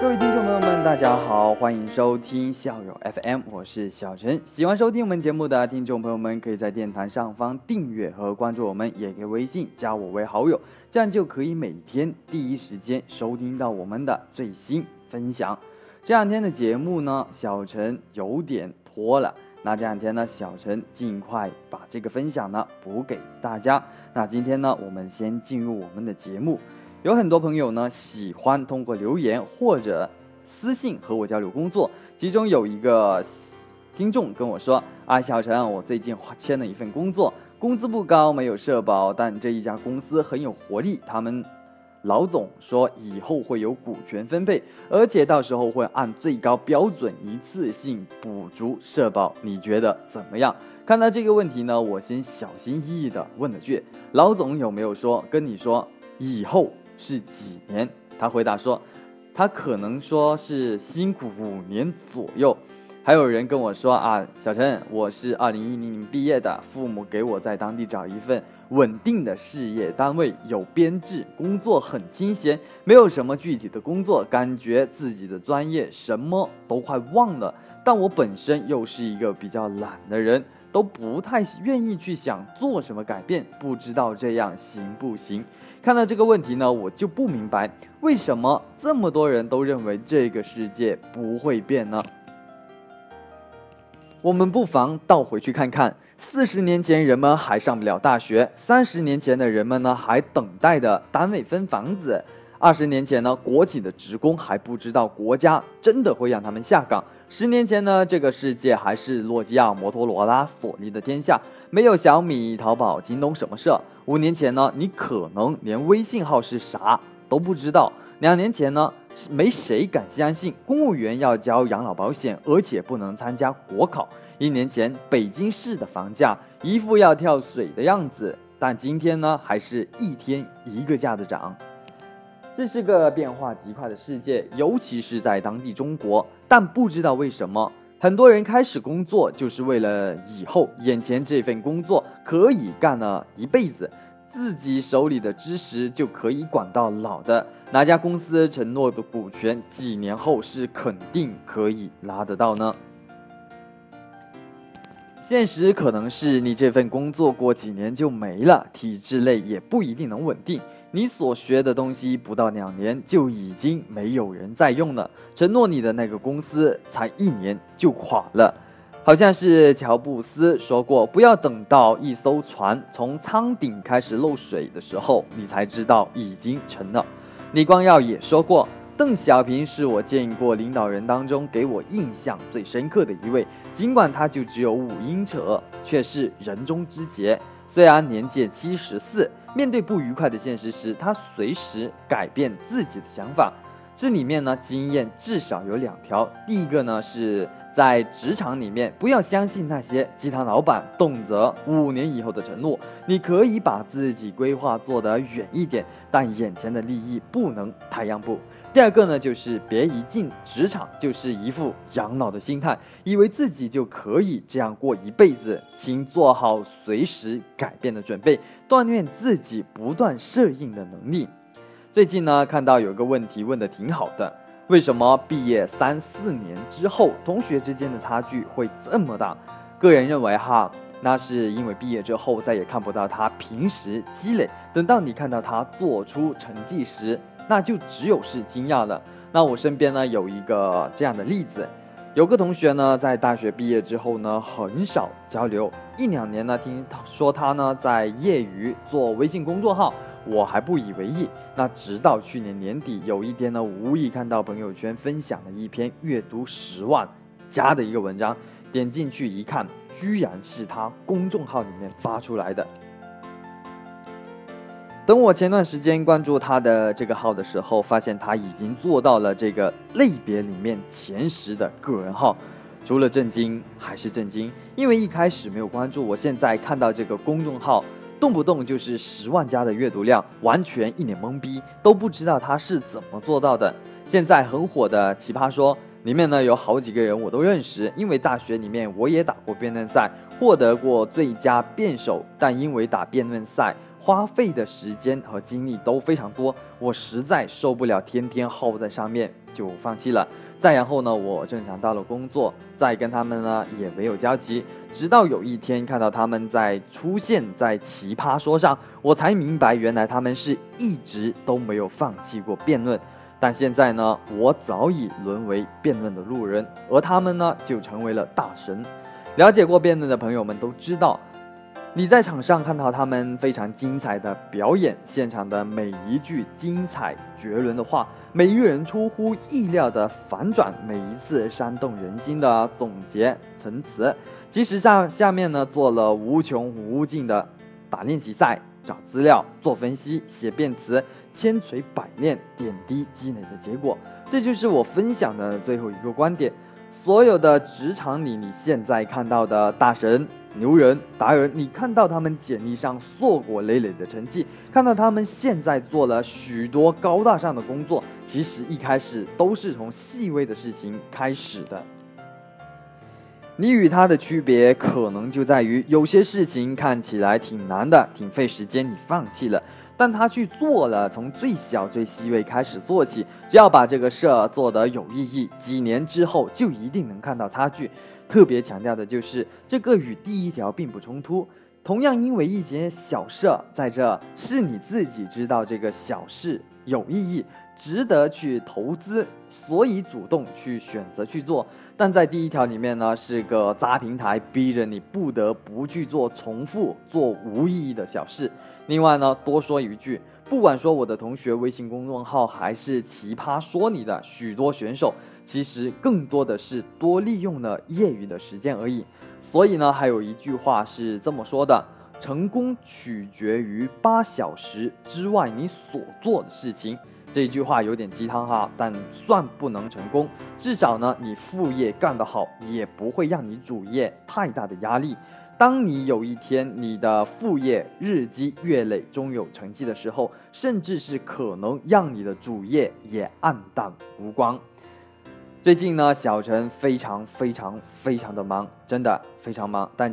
各位听众朋友们，大家好，欢迎收听校友 FM，我是小陈。喜欢收听我们节目的听众朋友们，可以在电台上方订阅和关注我们，也可以微信加我为好友，这样就可以每天第一时间收听到我们的最新分享。这两天的节目呢，小陈有点拖了，那这两天呢，小陈尽快把这个分享呢补给大家。那今天呢，我们先进入我们的节目。有很多朋友呢喜欢通过留言或者私信和我交流工作，其中有一个听众跟我说：“啊，小陈，我最近签了一份工作，工资不高，没有社保，但这一家公司很有活力。他们老总说以后会有股权分配，而且到时候会按最高标准一次性补足社保。你觉得怎么样？”看到这个问题呢，我先小心翼翼地问了句：“老总有没有说跟你说以后？”是几年？他回答说，他可能说是辛苦五年左右。还有人跟我说啊，小陈，我是二零一零年毕业的，父母给我在当地找一份稳定的事业单位，有编制，工作很清闲，没有什么具体的工作，感觉自己的专业什么都快忘了。但我本身又是一个比较懒的人。都不太愿意去想做什么改变，不知道这样行不行？看到这个问题呢，我就不明白为什么这么多人都认为这个世界不会变呢？我们不妨倒回去看看，四十年前人们还上不了大学，三十年前的人们呢还等待的单位分房子。二十年前呢，国企的职工还不知道国家真的会让他们下岗。十年前呢，这个世界还是诺基亚、摩托罗拉、索尼的天下，没有小米、淘宝、京东什么事。五年前呢，你可能连微信号是啥都不知道。两年前呢，没谁敢相信公务员要交养老保险，而且不能参加国考。一年前，北京市的房价一副要跳水的样子，但今天呢，还是一天一个价的涨。这是个变化极快的世界，尤其是在当地中国。但不知道为什么，很多人开始工作就是为了以后眼前这份工作可以干了一辈子，自己手里的知识就可以管到老的。哪家公司承诺的股权，几年后是肯定可以拿得到呢？现实可能是你这份工作过几年就没了，体制内也不一定能稳定。你所学的东西不到两年就已经没有人在用了，承诺你的那个公司才一年就垮了。好像是乔布斯说过，不要等到一艘船从舱顶开始漏水的时候，你才知道已经沉了。李光耀也说过。邓小平是我见过领导人当中给我印象最深刻的一位，尽管他就只有五英尺，却是人中之杰。虽然年届七十四，面对不愉快的现实时，他随时改变自己的想法。这里面呢，经验至少有两条。第一个呢是。在职场里面，不要相信那些鸡汤老板动辄五年以后的承诺。你可以把自己规划做得远一点，但眼前的利益不能太让步。第二个呢，就是别一进职场就是一副养老的心态，以为自己就可以这样过一辈子。请做好随时改变的准备，锻炼自己不断适应的能力。最近呢，看到有个问题问的挺好的。为什么毕业三四年之后，同学之间的差距会这么大？个人认为哈，那是因为毕业之后再也看不到他平时积累，等到你看到他做出成绩时，那就只有是惊讶了。那我身边呢有一个这样的例子，有个同学呢在大学毕业之后呢很少交流，一两年呢听说他呢在业余做微信公众号。我还不以为意，那直到去年年底，有一天呢，无意看到朋友圈分享了一篇阅读十万加的一个文章，点进去一看，居然是他公众号里面发出来的。等我前段时间关注他的这个号的时候，发现他已经做到了这个类别里面前十的个人号，除了震惊还是震惊，因为一开始没有关注，我现在看到这个公众号。动不动就是十万加的阅读量，完全一脸懵逼，都不知道他是怎么做到的。现在很火的《奇葩说》里面呢，有好几个人我都认识，因为大学里面我也打过辩论赛，获得过最佳辩手，但因为打辩论赛花费的时间和精力都非常多，我实在受不了天天耗在上面，就放弃了。再然后呢，我正常到了工作，再跟他们呢也没有交集，直到有一天看到他们在出现在奇葩说上，我才明白原来他们是一直都没有放弃过辩论。但现在呢，我早已沦为辩论的路人，而他们呢就成为了大神。了解过辩论的朋友们都知道。你在场上看到他们非常精彩的表演，现场的每一句精彩绝伦的话，每一个人出乎意料的反转，每一次煽动人心的总结陈词，其实下下面呢做了无穷无尽的打练习赛，找资料、做分析、写辩词，千锤百炼，点滴积累的结果，这就是我分享的最后一个观点。所有的职场里，你现在看到的大神。牛人达人，你看到他们简历上硕果累累的成绩，看到他们现在做了许多高大上的工作，其实一开始都是从细微的事情开始的。你与他的区别，可能就在于有些事情看起来挺难的，挺费时间，你放弃了。但他去做了，从最小最细微开始做起，只要把这个事儿做得有意义，几年之后就一定能看到差距。特别强调的就是，这个与第一条并不冲突。同样，因为一件小事，在这是你自己知道这个小事有意义。值得去投资，所以主动去选择去做。但在第一条里面呢，是个砸平台，逼着你不得不去做重复、做无意义的小事。另外呢，多说一句，不管说我的同学微信公众号，还是奇葩说里的许多选手，其实更多的是多利用了业余的时间而已。所以呢，还有一句话是这么说的。成功取决于八小时之外你所做的事情。这句话有点鸡汤哈，但算不能成功。至少呢，你副业干得好，也不会让你主业太大的压力。当你有一天你的副业日积月累，终有成绩的时候，甚至是可能让你的主业也黯淡无光。最近呢，小陈非常非常非常的忙，真的非常忙，但。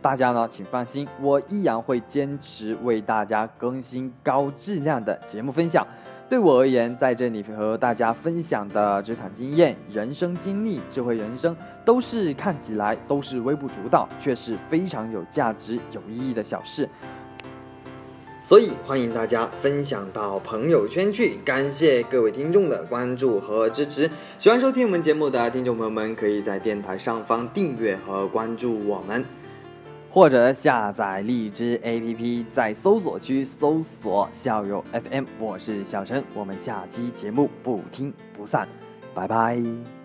大家呢，请放心，我依然会坚持为大家更新高质量的节目分享。对我而言，在这里和大家分享的职场经验、人生经历、智慧人生，都是看起来都是微不足道，却是非常有价值、有意义的小事。所以欢迎大家分享到朋友圈去。感谢各位听众的关注和支持。喜欢收听我们节目的听众朋友们，可以在电台上方订阅和关注我们。或者下载荔枝 APP，在搜索区搜索“校友 FM”，我是小陈，我们下期节目不听不散，拜拜。